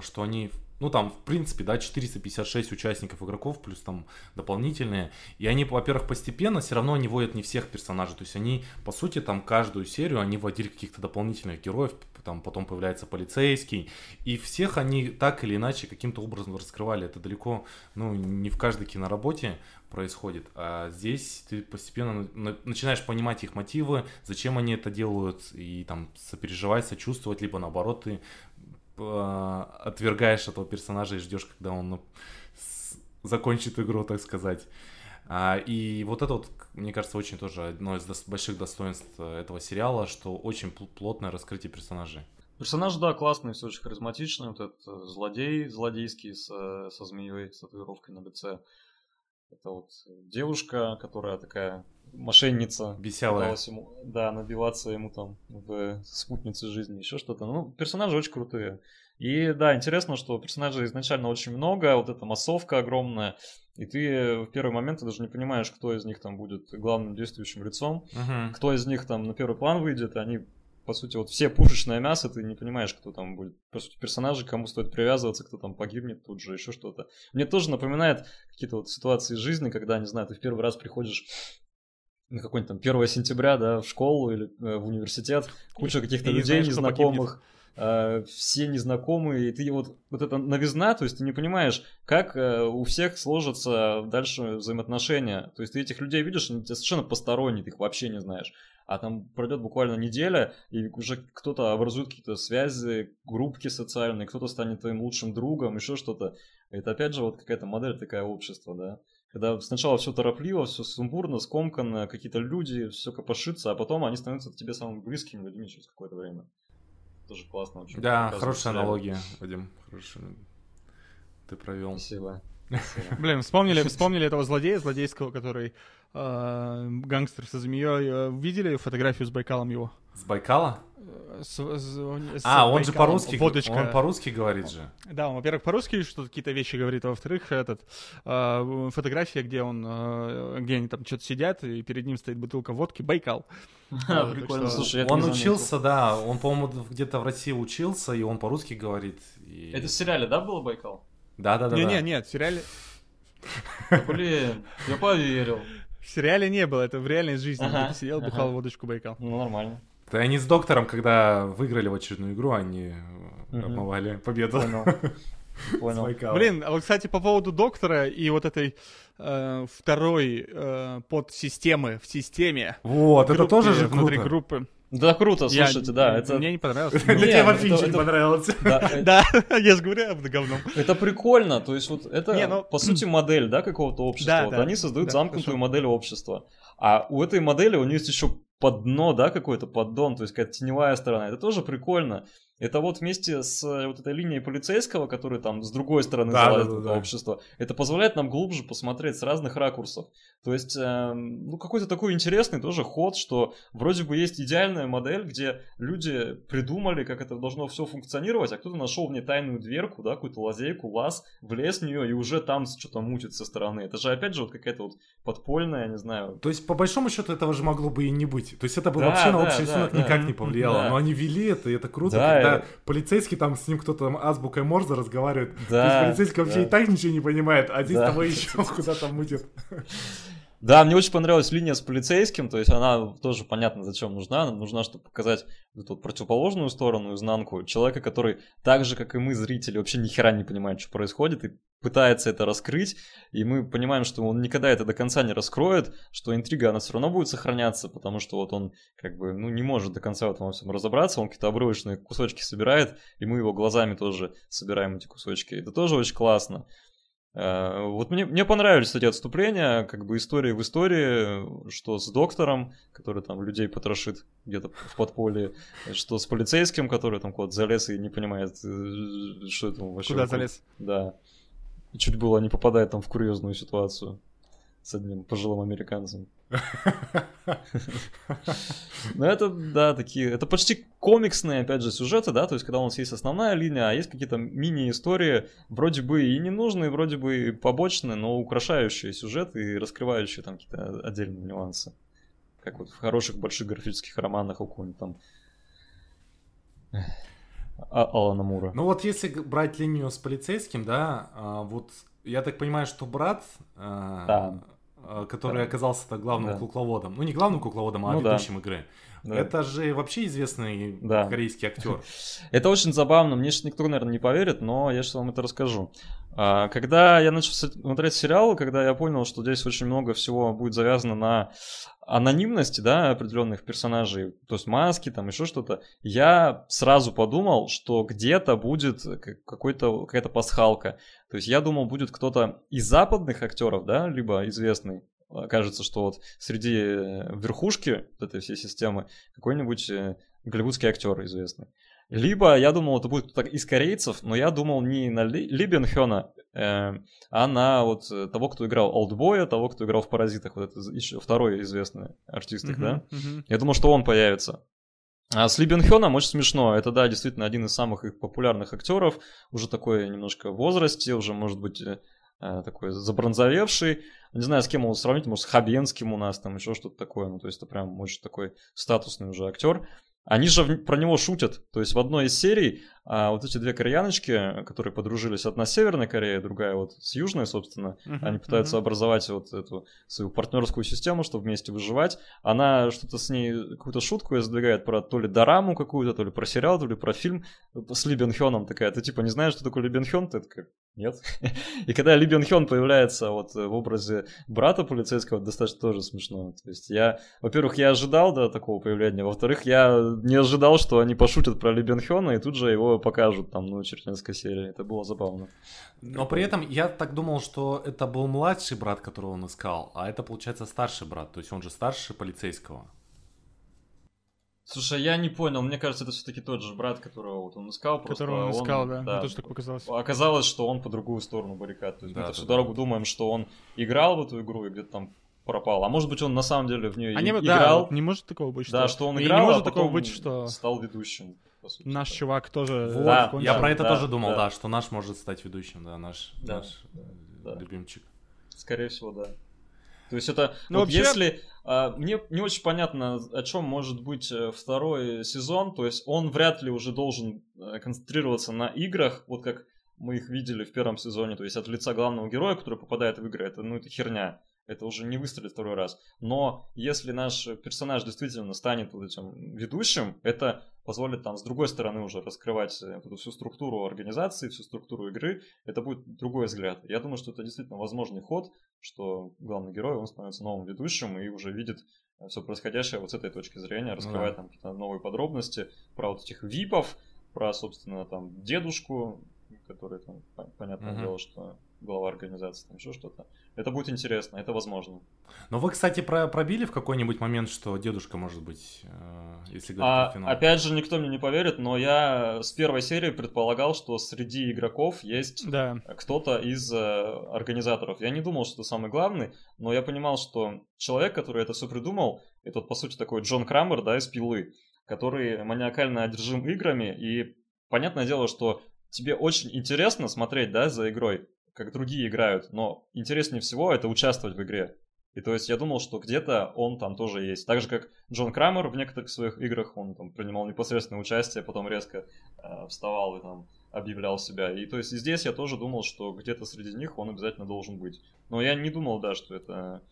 что они ну, там, в принципе, да, 456 участников игроков, плюс там дополнительные. И они, во-первых, постепенно все равно они вводят не всех персонажей. То есть они, по сути, там каждую серию они вводили каких-то дополнительных героев, там потом появляется полицейский. И всех они так или иначе каким-то образом раскрывали. Это далеко, ну, не в каждой киноработе происходит. А здесь ты постепенно начинаешь понимать их мотивы, зачем они это делают, и там сопереживать, сочувствовать, либо наоборот ты отвергаешь этого персонажа и ждешь, когда он ну, закончит игру, так сказать. А, и вот это вот, мне кажется, очень тоже одно из больших достоинств э, этого сериала, что очень плотное раскрытие персонажей. Персонаж, да, классный, все очень харизматичный. Вот этот э, злодей, злодейский с, со змеей, с татуировкой на лице. Это вот девушка, которая такая мошенница. Бесявая. Ему, да, набиваться ему там в спутнице жизни, еще что-то. Ну, персонажи очень крутые. И да, интересно, что персонажей изначально очень много, вот эта массовка огромная, и ты в первый момент ты даже не понимаешь, кто из них там будет главным действующим лицом, uh-huh. кто из них там на первый план выйдет, они по сути, вот все пушечное мясо, ты не понимаешь, кто там будет. По сути, персонажи, кому стоит привязываться, кто там погибнет тут же, еще что-то. Мне тоже напоминает какие-то вот ситуации жизни, когда, не знаю, ты в первый раз приходишь на какой-нибудь там 1 сентября, да, в школу или э, в университет, куча каких-то людей знаешь, незнакомых, э, все незнакомые, и ты вот, вот эта новизна, то есть ты не понимаешь, как э, у всех сложатся дальше взаимоотношения. То есть ты этих людей видишь, они тебе совершенно посторонние, ты их вообще не знаешь. А там пройдет буквально неделя, и уже кто-то образует какие-то связи, группки социальные, кто-то станет твоим лучшим другом, еще что-то. Это опять же вот какая-то модель такая общества, да. Когда сначала все торопливо, все сумбурно, скомканно, какие-то люди, все копошится, а потом они становятся тебе самыми близкими людьми через какое-то время. Тоже классно очень. Да, хорошая аналогия, Вадим. Хорошая. Ты провел. Спасибо. Блин, вспомнили, вспомнили этого злодея, злодейского, который э, гангстер со змеей. Э, видели фотографию с Байкалом его? С Байкала? С, с, с а, он же по-русски, водочка. он по-русски говорит же. Да, он, во-первых, по-русски что-то какие-то вещи говорит, а во-вторых, этот, э, фотография, где он, э, где они там что-то сидят, и перед ним стоит бутылка водки, Байкал. А, прикольно, слушай, Он учился, да, он, по-моему, где-то в России учился, и он по-русски говорит. Это в сериале, да, было Байкал? Да-да-да. Не-не, нет, в сериале... Блин, я поверил. В сериале не было, это в реальной жизни. Ага, ты сидел, бухал ага. водочку Байкал. Ну, нормально. Да они с доктором, когда выиграли в очередную игру, они угу. обмывали победу. Понял. Понял. Блин, а вот, кстати, по поводу доктора и вот этой э, второй э, подсистемы в системе. Вот, это тоже же внутри круто. группы. Да, круто, слушайте, да. Это... Мне не понравилось. Мне вообще ничего не понравилось. Да, я же говорю, это говном. Это прикольно, то есть вот это, ну, по сути, модель, да, какого-то общества. Вот они создают замкнутую модель общества. А у этой модели у нее есть еще поддно, да, какой-то поддон, то есть какая-то теневая сторона. Это тоже прикольно. Это вот вместе с э, вот этой линией полицейского, который там с другой стороны Да, залазит да, да, это да. общество, это позволяет нам глубже посмотреть с разных ракурсов. То есть, эм, ну, какой-то такой интересный тоже ход, что вроде бы есть идеальная модель, где люди придумали, как это должно все функционировать, а кто-то нашел в ней тайную дверку, да, какую-то лазейку, лаз, влез в нее и уже там что-то мутит со стороны. Это же, опять же, вот какая-то вот подпольная, не знаю, То есть, по большому счету, этого же могло бы и не быть. То есть, это бы Да, вообще на да, общий да, рисунок да. никак не повлияло. Да. Но они вели это, и это круто, Да, когда полицейский там с ним кто-то там азбукой Морзе разговаривает. То Да, есть, полицейский вообще да. и так ничего не понимает, а здесь Да. того еще куда-то мутит. Да, мне очень понравилась линия с полицейским, то есть она тоже понятно, зачем нужна. Она нужна, чтобы показать эту противоположную сторону, изнанку человека, который так же, как и мы, зрители, вообще ни хера не понимает, что происходит, и пытается это раскрыть, и мы понимаем, что он никогда это до конца не раскроет, что интрига, она все равно будет сохраняться, потому что вот он как бы, ну, не может до конца в этом во всем разобраться, он какие-то обрывочные кусочки собирает, и мы его глазами тоже собираем эти кусочки. Это тоже очень классно. Э, Вот мне, мне понравились эти отступления, как бы истории в истории, что с доктором, который там людей потрошит где-то в подполье, что с полицейским, который там куда-то залез и не понимает, э, что это вообще. Куда залез? Да. И чуть было не попадает там в курьезную ситуацию с одним пожилым американцем. Ну, это, да, такие, это почти комиксные, опять же, сюжеты, да, то есть, когда у нас есть основная линия, а есть какие-то мини-истории, вроде бы и ненужные, вроде бы и побочные, но украшающие сюжет и раскрывающие там какие-то отдельные нюансы. Как вот в хороших больших графических романах у какого-нибудь там а- Алана Мура. Ну вот если брать линию с полицейским, да, а, вот я так понимаю, что брат, а, Да. А, который Да. оказался-то главным Да. кукловодом, ну не главным кукловодом, а Ну да. ведущим игры, Да. это же вообще известный Да. корейский актер. Это очень забавно, мне сейчас никто, наверное, не поверит, но я сейчас вам это расскажу. А, Когда я начал смотреть сериал, когда я понял, что здесь очень много всего будет завязано на анонимности, да, определенных персонажей, то есть маски, там еще что-то, я сразу подумал, что где-то будет какой-то, какая-то пасхалка. То есть я думал, будет кто-то из западных актеров, да, либо известный, А, кажется, что вот среди э, верхушки вот этой всей системы какой-нибудь э, голливудский актер известный. Либо я думал, это будет кто-то из корейцев, но я думал не на Ли, Ли Хёна, а на вот э, того, кто играл Олдбоя, того, кто играл в «Паразитах», вот это еще второй известный артист их, да? Мгм. Я думал, что он появится. А с Ли Бен Хёном очень смешно. Это, да, действительно один из самых их популярных актеров. Уже такой немножко в возрасте, уже, может быть, э, э, такой забронзовевший. Не знаю, с кем его сравнить, может, с Хабенским у нас, там еще что-то такое. Ну, то есть это прям очень такой статусный уже актер. Они же про него шутят. То есть в одной из серий а, вот эти две кореяночки, которые подружились, одна с Северной Кореей, другая вот с Южной, собственно, Мгм, они пытаются мгм. образовать вот эту свою партнерскую систему, чтобы вместе выживать. Она что-то с ней, какую-то шутку задвигает про то ли дораму какую-то, то ли про сериал, то ли про фильм с Ли Бен Хёном такая. Ты типа не знаешь, что такое Ли Бен Хён? Ты такая, нет. И когда Ли Бен Хён появляется вот в образе брата полицейского, достаточно тоже смешно. То есть я, во-первых, я ожидал, да, такого появления. Во-вторых, я не ожидал, что они пошутят про Ли Бен Хёна и тут же его покажут там, ну, через несколько серий. Это было забавно. Но при этом я так думал, что это был младший брат, которого он искал, а это, получается, старший брат, то есть он же старше полицейского. Слушай, я не понял, мне кажется, это все-таки тот же брат, которого вот он искал, Которого он искал, да. Мне тоже так показалось. Оказалось, что он по другую сторону баррикад. То есть Да, мы да, всю да. дорогу думаем, что он играл в эту игру и где-то там пропал. А может быть, он на самом деле в нее А не, да, играл. вот не может такого быть, что... да, что он и играл, не может а такого быть, что стал ведущим. сути. наш чувак тоже... Вот, Да, я да, про это да, тоже думал, да. да. что наш может стать ведущим, да, наш, Да, наш э, да. любимчик. Скорее всего, да. То есть это Ну, вот вообще- если а, мне не очень понятно, о чем может быть э, второй сезон, то есть он вряд ли уже должен э, концентрироваться на играх, вот как мы их видели в первом сезоне, то есть от лица главного героя, который попадает в игры, это ну это херня. Это уже не выстрелит второй раз. Но если наш персонаж действительно станет вот этим ведущим, это позволит там с другой стороны уже раскрывать э, эту всю структуру организации, всю структуру игры. Это будет другой взгляд. Я думаю, что это действительно возможный ход, что главный герой, он становится новым ведущим и уже видит все происходящее вот с этой точки зрения, раскрывает там какие-то новые подробности про вот этих випов, про, собственно, там дедушку, который там, пон- понятное Мгм. дело, что глава организации, там еще что-то. Это будет интересно, это возможно. Но вы, кстати, про пробили в какой-нибудь момент, что дедушка может быть, э, если говорить а, финал? Опять же, никто мне не поверит, но я с первой серии предполагал, что среди игроков есть Да. кто-то из э, организаторов. Я не думал, что это самый главный, но я понимал, что человек, который это все придумал, это, по сути, такой Джон Крамер, да, из «Пилы», который маниакально одержим играми, и понятное дело, что тебе очень интересно смотреть, да, за игрой, как другие играют, но интереснее всего это участвовать в игре. И то есть я думал, что где-то он там тоже есть. Так же, как Джон Крамер в некоторых своих играх, он там принимал непосредственное участие, потом резко э, вставал и там объявлял себя. И то есть и здесь я тоже думал, что где-то среди них он обязательно должен быть. Но я не думал, да, что это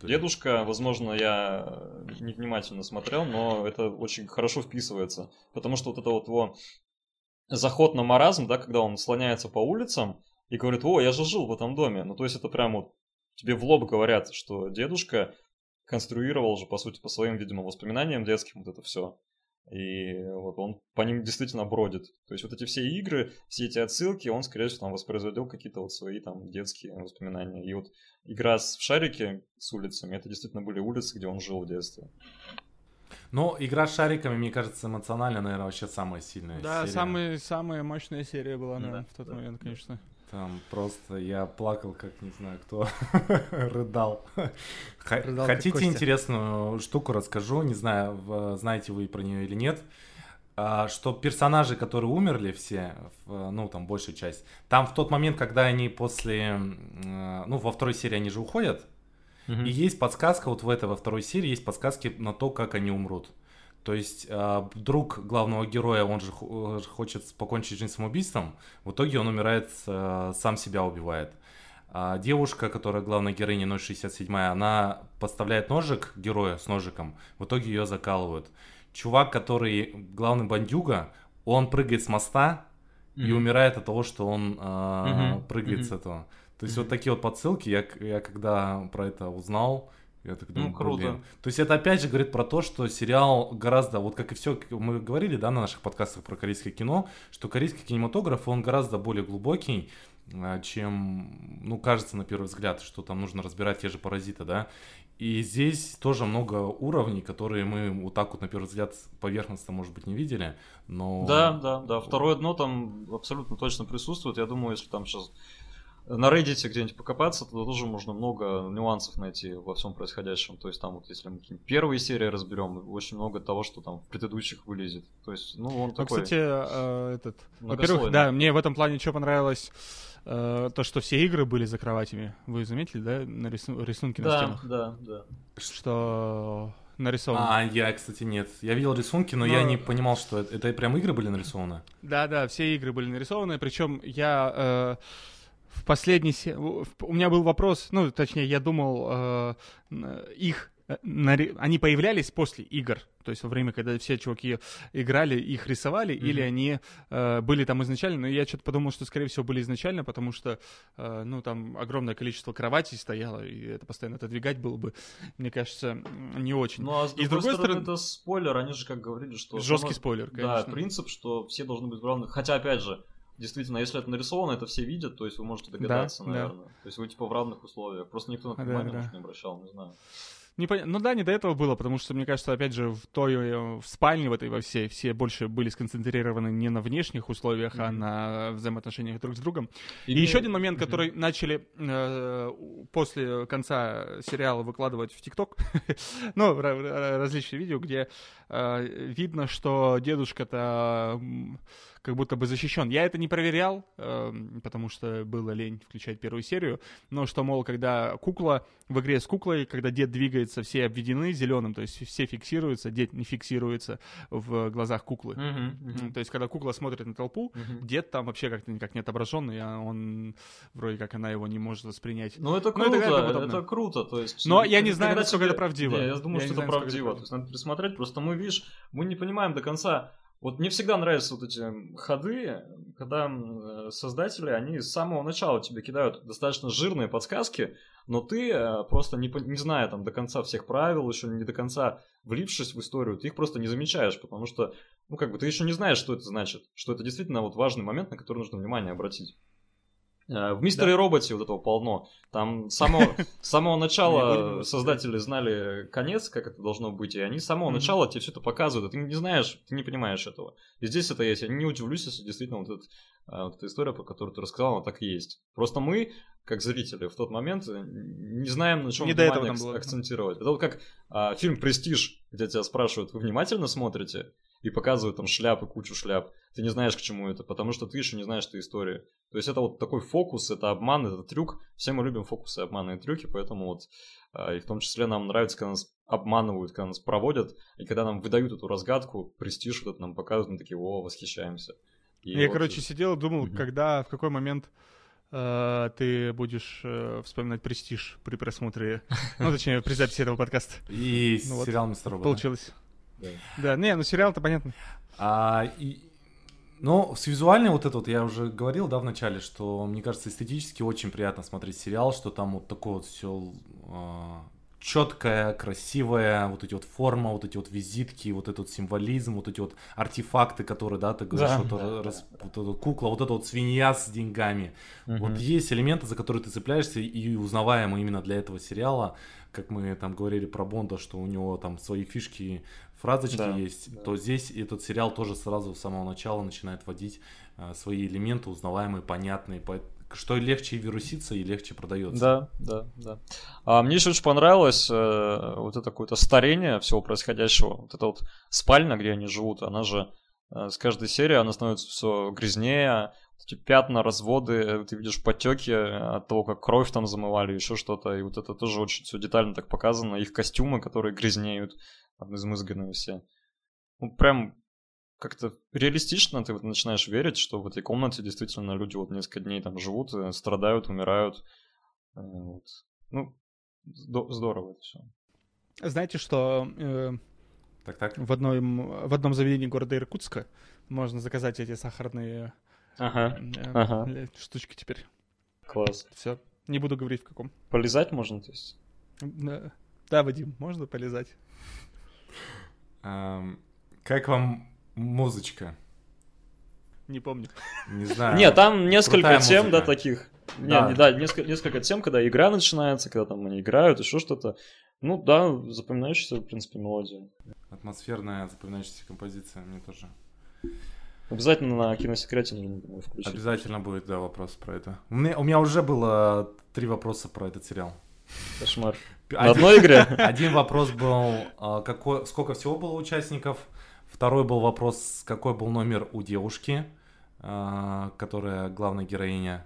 дедушка. Возможно, я невнимательно смотрел, но это очень хорошо вписывается. Потому что вот это вот его заход на маразм, да, когда он слоняется по улицам и говорит, о, я же жил в этом доме. Ну, то есть это прям вот тебе в лоб говорят, что дедушка конструировал же, по сути, по своим, видимо, воспоминаниям детским вот это все. И вот он по ним действительно бродит. То есть вот эти все игры, все эти отсылки, он, скорее всего, там воспроизводил какие-то вот свои там детские воспоминания. И вот игра с, в шарике с улицами, это действительно были улицы, где он жил в детстве. Но игра с шариками, мне кажется, эмоционально, наверное, вообще самая сильная Да, серия. самая, самая мощная серия была, Да, наверное, в тот да. момент, конечно. Там просто я плакал, как не знаю кто, рыдал. Рыдал, Хотите интересную штуку расскажу, не знаю, знаете вы про нее или нет. А, Что персонажи, которые умерли все, ну там большая часть, там в тот момент, когда они после, э, ну во второй серии они же уходят, и есть подсказка, вот в этой, во второй серии есть подсказки на то, как они умрут. То есть э, друг главного героя, он же э, хочет покончить жизнь самоубийством, в итоге он умирает, э, сам себя убивает. А девушка, которая главная героиня 067, она подставляет ножик герою с ножиком, в итоге ее закалывают. Чувак, который главный бандюга, он прыгает с моста и умирает от того, что он э, Мгм, прыгает мгм. с этого. То есть вот Мгм. такие вот подсылки, я, я когда про это узнал, я так думаю, Ну, круто. блин. То есть это опять же говорит про то, что сериал гораздо, вот как и все, мы говорили, да, на наших подкастах про корейское кино, что корейский кинематограф, он гораздо более глубокий, а, чем, ну, кажется на первый взгляд, что там нужно разбирать те же паразиты, да. И здесь тоже много уровней, которые мы вот так вот на первый взгляд поверхностно, может быть, не видели, но... Да, да, да. Второе дно там абсолютно точно присутствует. Я думаю, если там сейчас на Reddit где-нибудь покопаться, то тоже можно много нюансов найти во всем происходящем. То есть там вот если мы первые серии разберем, очень много того, что там в предыдущих вылезет. То есть, ну, он Ну, такой кстати, э, этот... Во-первых, да, мне в этом плане что понравилось, э, то, что все игры были за кроватями. Вы заметили, да, на рису- рисунки на Да, стенах? да, да. Что нарисовано. А, я, кстати, нет. Я видел рисунки, но, Но- я не понимал, что это, это прям игры были нарисованы. Да, да, все игры были нарисованы, причем я э, в последней... се- У меня был вопрос, ну, точнее, я думал, э, их... э, Они появлялись после игр, то есть во время, когда все чуваки играли, их рисовали, Мгм. или они э, были там изначально, но я что-то подумал, что, скорее всего, были изначально, потому что, э, ну, там огромное количество кроватей стояло, и это постоянно отодвигать было бы, мне кажется, не очень. Ну, а с И с другой, другой стороны, стороны- это спойлер. Они же как говорили, что... Жесткий само- спойлер, Да, конечно. принцип, что все должны быть в равных... Хотя, опять же, действительно, если это нарисовано, это все видят, то есть вы можете догадаться, да. наверное. То есть вы типа в равных условиях. Просто никто на это Да, внимание да. может, не обращал, не знаю. Непон- Ну да, не до этого было, потому что, мне кажется, опять же, в той э, в спальне в этой во всей все больше были сконцентрированы не на внешних условиях, а Мгм. на взаимоотношениях друг с другом. И Или- еще один момент, Мгм. который начали э, после конца сериала выкладывать в ТикТок, ну, ра- ра- различные видео, где э, видно, что дедушка-то как будто бы защищен. Я это не проверял, э, потому что было лень включать первую серию, но что, мол, когда кукла в игре с куклой, когда дед двигается, все обведены зеленым, то есть все фиксируются, дед не фиксируется в глазах куклы. Мгм, М, То есть, когда кукла смотрит на толпу, мгм. дед там вообще как-то никак не отображенный, а он вроде как она его не может воспринять. Ну это Ну, и круто, и тому это, подобное. круто, то есть... Но ну, я не знаю, насколько тебе- это правдиво. Не, я думаю, Я что это это правдиво. то есть надо присмотреть, просто мы, видишь, мы не понимаем до конца... Вот мне всегда нравятся вот эти ходы, когда э, создатели, они с самого начала тебе кидают достаточно жирные подсказки, но ты э, просто не, не зная там до конца всех правил, еще не до конца влившись в историю, ты их просто не замечаешь, потому что, ну как бы, ты еще не знаешь, что это значит, что это действительно вот важный момент, на который нужно внимание обратить. Э, В Мистере Роботе вот этого полно. Там с самого, с самого начала создатели знали конец, как это должно быть, и они с самого начала тебе все это показывают, а ты не знаешь, ты не понимаешь этого. И здесь это есть. Я не удивлюсь, если действительно вот, этот, а, вот эта история, про которую ты рассказал, она так и есть. Просто мы, как зрители, в тот момент э, не знаем, на чем Не до этого внимание акцентировать. Это вот как а, фильм «Престиж», где тебя спрашивают, вы внимательно смотрите? И показывают там шляпы, кучу шляп. Ты не знаешь, к чему это, потому что ты еще не знаешь этой истории. То есть это вот такой фокус, это обман, это трюк. Все мы любим фокусы, обманы и трюки, поэтому вот а, и в том числе нам нравится, когда нас обманывают, когда нас проводят, и когда нам выдают эту разгадку, престиж вот этот нам показывают, мы такие, о, восхищаемся. И Я, вот- короче, сидел и думал, Мгм. когда, в какой момент э, ты будешь э, вспоминать престиж при просмотре, ну, точнее, при записи этого подкаста. И Ну сериал Мистер Робот. Получилось. Да. Да, не, ну сериал-то понятно. А, и, ну, с визуальной вот это вот, я уже говорил, да, в начале, что, мне кажется, эстетически очень приятно смотреть сериал, что там вот такое вот все четкое, красивое, вот эти вот форма, вот эти вот визитки, вот этот символизм, вот эти вот артефакты, которые, да, ты говоришь, Да, вот, да, рас- вот эта кукла, вот эта вот свинья с деньгами. Мгм. Вот есть элементы, за которые ты цепляешься и узнаваемые именно для этого сериала, как мы там говорили про Бонда, что у него там свои фишки, фразочки Да, есть, да. то здесь этот сериал тоже сразу с самого начала начинает вводить э, свои элементы узнаваемые, понятные, по- что легче и вирусится, и легче продается. Да, да, да. А мне еще очень понравилось э, вот это какое-то старение всего происходящего. Вот эта вот спальня, где они живут, она же э, с каждой серии она становится все грязнее, эти пятна, разводы, э, ты видишь потеки от того, как кровь там замывали, еще что-то. И вот это тоже очень все детально так показано. Их костюмы, которые грязнеют, там измызганные все. Ну, прям как-то реалистично ты вот начинаешь верить, что в этой комнате действительно люди вот несколько дней там живут, э, страдают, умирают. Э, Вот. Ну, здо- здорово это все. Знаете, что э, Так-так. в, одном, в одном заведении города Иркутска можно заказать эти сахарные Ага, Ага. э, штучки теперь. класс. Все. Не буду говорить в каком. Полезать можно, то есть? Да, да Вадим, можно полезать? Как вам музычка? Не помню. Не знаю. Нет, там несколько тем, да, таких. Не, Да. не, да, несколько, несколько тем, когда игра начинается, когда там они играют, еще что-то. Ну да, запоминающаяся, в принципе, мелодия. Атмосферная, запоминающаяся композиция мне тоже. Обязательно на киносекрете нужно думаю, включить. Обязательно будет, да, вопрос про это. У меня, у меня уже было три вопроса про этот сериал. Кошмар. П- На одной игре? Один вопрос был, а, какой, сколько всего было участников. Второй был вопрос, какой был номер у девушки, а, которая главная героиня.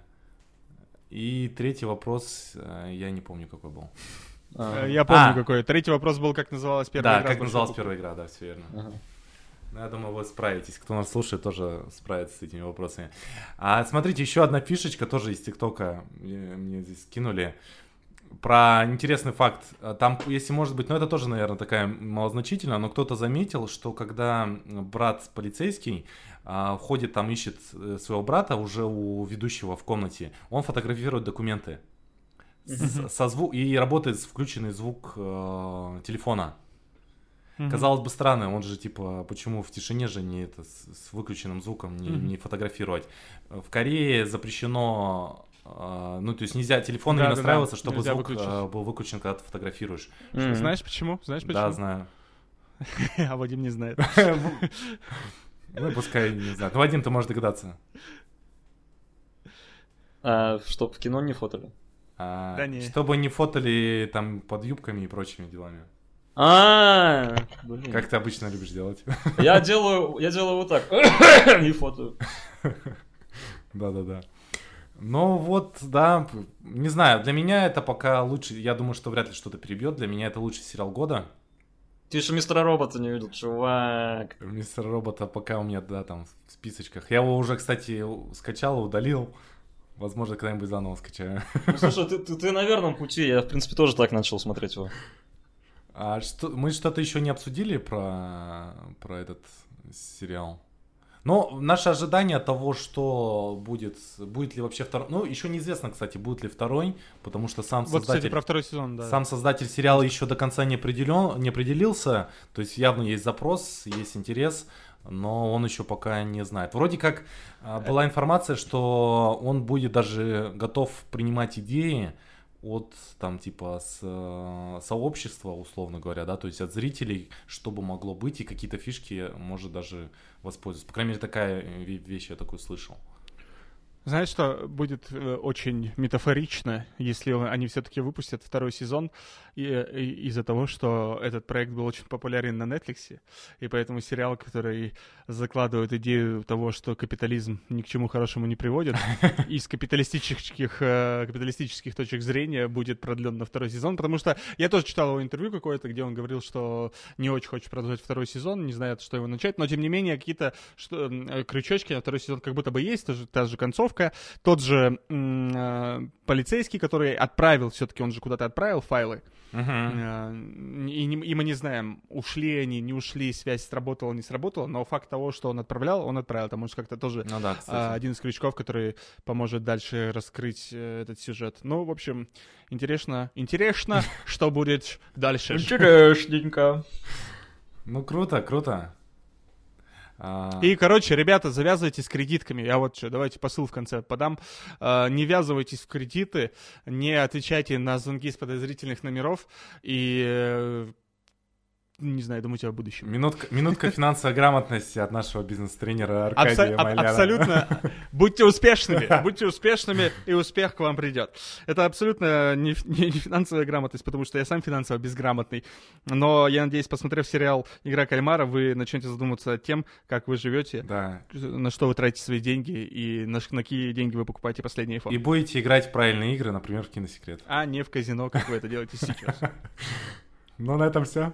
И третий вопрос, а, я не помню, какой был. Э, Я помню А. какой. Третий вопрос был, как называлась первая да, игра. как с большой называлась первая игра, да, все верно. ага. Ну, Я думаю, вы справитесь. Кто нас слушает, тоже справится с этими вопросами. А смотрите, еще одна фишечка тоже из ТикТока мне, здесь скинули. Про интересный факт. А, Там, если может быть, ну это тоже, наверное, такая малозначительная, но кто-то заметил, что когда брат полицейский а, ходит там, ищет э, своего брата уже у ведущего в комнате, он фотографирует документы. С- со зву- и работает с включенный звук э, телефона. Мгм. Казалось бы странно, он же типа, почему в тишине же не это с, с выключенным звуком не, Мгм. не фотографировать. В Корее запрещено, э, ну то есть нельзя телефонами Да-да-да, настраиваться, чтобы нельзя звук выключить. э, был выключен, когда ты фотографируешь. М. Знаешь почему? Знаешь почему? Да, знаю. А Вадим не знает. Ну пускай не знаю. Ну, Вадим, ты можешь догадаться. А, чтоб в кино не фотали. А, Да не. Чтобы не фотали там под юбками и прочими делами. А, блин. Как ты обычно любишь делать. Я делаю, я делаю вот так. И фото. Да-да-да. Ну вот, да, не знаю, для меня это пока лучше, я думаю, что вряд ли что-то перебьет, для меня это лучший сериал года. Ты еще мистера робота не видел, чувак. Мистер Робота пока у меня, да, там в списочках. Я его уже, кстати, скачал, удалил. Возможно, когда-нибудь заново скачаю. Ну, слушай, ты, ты, ты на верном пути. Я, в принципе, тоже так начал смотреть его. А что, мы что-то еще не обсудили про, про этот сериал? Ну, наше ожидание того, что будет, будет ли вообще второй... Ну, еще неизвестно, кстати, будет ли второй, потому что сам Вот, создатель... кстати, про второй сезон, да. Сам создатель сериала еще до конца не, определен, не определился, то есть явно есть запрос, есть интерес, но он еще пока не знает. Вроде как а, была информация, что он будет даже готов принимать идеи от там типа с э, сообщества, условно говоря, да, то есть от зрителей, что бы могло быть, и какие-то фишки может даже воспользоваться. По крайней мере, такая вещь я такую слышал. Знаешь, что будет э, очень метафорично, если они все-таки выпустят второй сезон из-за того, что этот проект был очень популярен на Netflix, и поэтому сериал, который закладывает идею того, что капитализм ни к чему хорошему не приводит, из капиталистических, э, капиталистических точек зрения будет продлен на второй сезон, потому что я тоже читал его интервью какое-то, где он говорил, что не очень хочет продолжать второй сезон, не знает, что его начать, но тем не менее какие-то э, крючочки на второй сезон как будто бы есть, та же, концовка. Тот же э, полицейский, который отправил, все-таки он же куда-то отправил файлы. Uh-huh. И, и мы не знаем, ушли они, не ушли, связь сработала, не сработала, но факт того, что он отправлял, он отправил. Это может как-то тоже ну, да, а, один из крючков, который поможет дальше раскрыть э, этот сюжет. Ну, в общем, интересно, интересно, что будет дальше. Интересненько. Ну, круто, круто. А... И, короче, ребята, завязывайтесь с кредитками. Я вот что, давайте посыл в конце подам. А, не ввязывайтесь в кредиты, не отвечайте на звонки с подозрительных номеров и э, не знаю, думайте о будущем. Минутка, минутка финансовой грамотности от нашего бизнес-тренера Аркадия Абсо-. Абсолютно. Будьте успешными, будьте успешными, и успех к вам придет. Это абсолютно не, не, не финансовая грамотность, потому что я сам финансово безграмотный. Но я надеюсь, посмотрев сериал «Игра кальмара», вы начнете задумываться о тем, как вы живете, да. на что вы тратите свои деньги и на, на какие деньги вы покупаете последний iPhone. И будете играть в правильные игры, например, в киносекрет. А не в казино, как вы это делаете сейчас. Ну, на этом все.